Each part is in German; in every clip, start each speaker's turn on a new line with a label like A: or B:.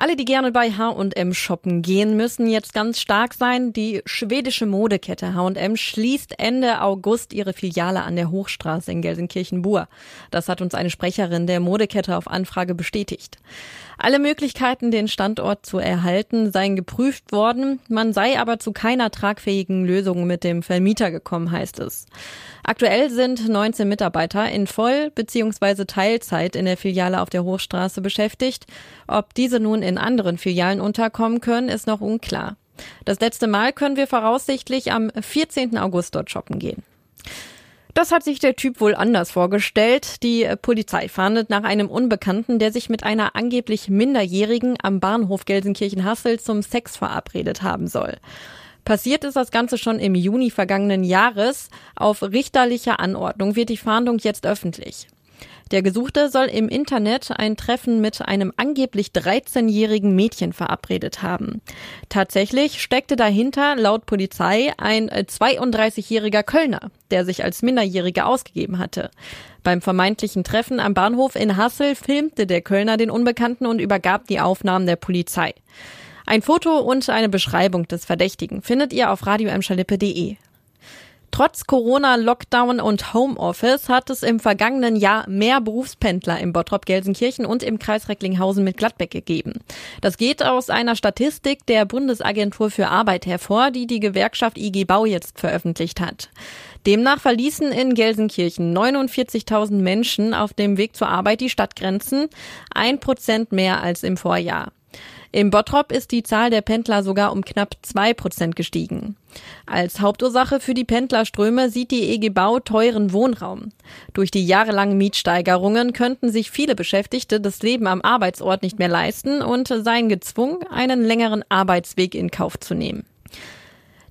A: Alle, die gerne bei H&M shoppen gehen, müssen jetzt ganz stark sein. Die schwedische Modekette H&M schließt Ende August ihre Filiale an der Hochstraße in Gelsenkirchen-Bur. Das hat uns eine Sprecherin der Modekette auf Anfrage bestätigt. Alle Möglichkeiten, den Standort zu erhalten, seien geprüft worden. Man sei aber zu keiner tragfähigen Lösung mit dem Vermieter gekommen, heißt es. Aktuell sind 19 Mitarbeiter in Voll- bzw. Teilzeit in der Filiale auf der Hochstraße beschäftigt. Ob diese nun in anderen Filialen unterkommen können, ist noch unklar. Das letzte Mal können wir voraussichtlich am 14. August dort shoppen gehen. Das hat sich der Typ wohl anders vorgestellt. Die Polizei fahndet nach einem Unbekannten, der sich mit einer angeblich Minderjährigen am Bahnhof Gelsenkirchen-Hassel zum Sex verabredet haben soll. Passiert ist das Ganze schon im Juni vergangenen Jahres. Auf richterlicher Anordnung wird die Fahndung jetzt öffentlich. Der Gesuchte soll im Internet ein Treffen mit einem angeblich 13-jährigen Mädchen verabredet haben. Tatsächlich steckte dahinter laut Polizei ein 32-jähriger Kölner, der sich als Minderjähriger ausgegeben hatte. Beim vermeintlichen Treffen am Bahnhof in Hassel filmte der Kölner den Unbekannten und übergab die Aufnahmen der Polizei. Ein Foto und eine Beschreibung des Verdächtigen findet ihr auf radioemschalippe.de. Trotz Corona, Lockdown und Homeoffice hat es im vergangenen Jahr mehr Berufspendler im Bottrop Gelsenkirchen und im Kreis Recklinghausen mit Gladbeck gegeben. Das geht aus einer Statistik der Bundesagentur für Arbeit hervor, die die Gewerkschaft IG Bau jetzt veröffentlicht hat. Demnach verließen in Gelsenkirchen 49.000 Menschen auf dem Weg zur Arbeit die Stadtgrenzen, ein Prozent mehr als im Vorjahr. Im Bottrop ist die Zahl der Pendler sogar um knapp zwei Prozent gestiegen. Als Hauptursache für die Pendlerströme sieht die EG Bau teuren Wohnraum. Durch die jahrelangen Mietsteigerungen könnten sich viele Beschäftigte das Leben am Arbeitsort nicht mehr leisten und seien gezwungen, einen längeren Arbeitsweg in Kauf zu nehmen.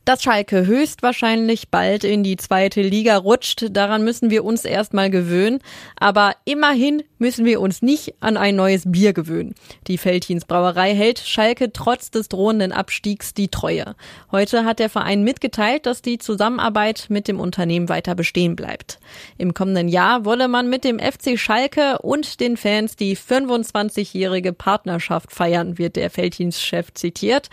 A: Dass Schalke höchstwahrscheinlich bald in die zweite Liga rutscht, daran müssen wir uns erstmal gewöhnen. Aber immerhin müssen wir uns nicht an ein neues Bier gewöhnen. Die Feldhins Brauerei hält Schalke trotz des drohenden Abstiegs die Treue. Heute hat der Verein mitgeteilt, dass die Zusammenarbeit mit dem Unternehmen weiter bestehen bleibt. Im kommenden Jahr wolle man mit dem FC Schalke und den Fans die 25-jährige Partnerschaft feiern, wird der Feldhins-Chef zitiert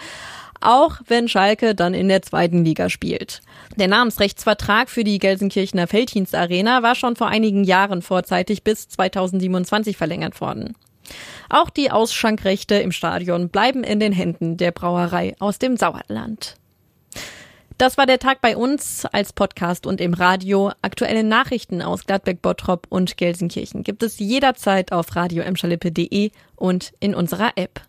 A: auch wenn Schalke dann in der zweiten Liga spielt. Der Namensrechtsvertrag für die Gelsenkirchener Felddienst Arena war schon vor einigen Jahren vorzeitig bis 2027 verlängert worden. Auch die Ausschankrechte im Stadion bleiben in den Händen der Brauerei aus dem Sauerland. Das war der Tag bei uns als Podcast und im Radio. Aktuelle Nachrichten aus Gladbeck, Bottrop und Gelsenkirchen gibt es jederzeit auf radio und in unserer App.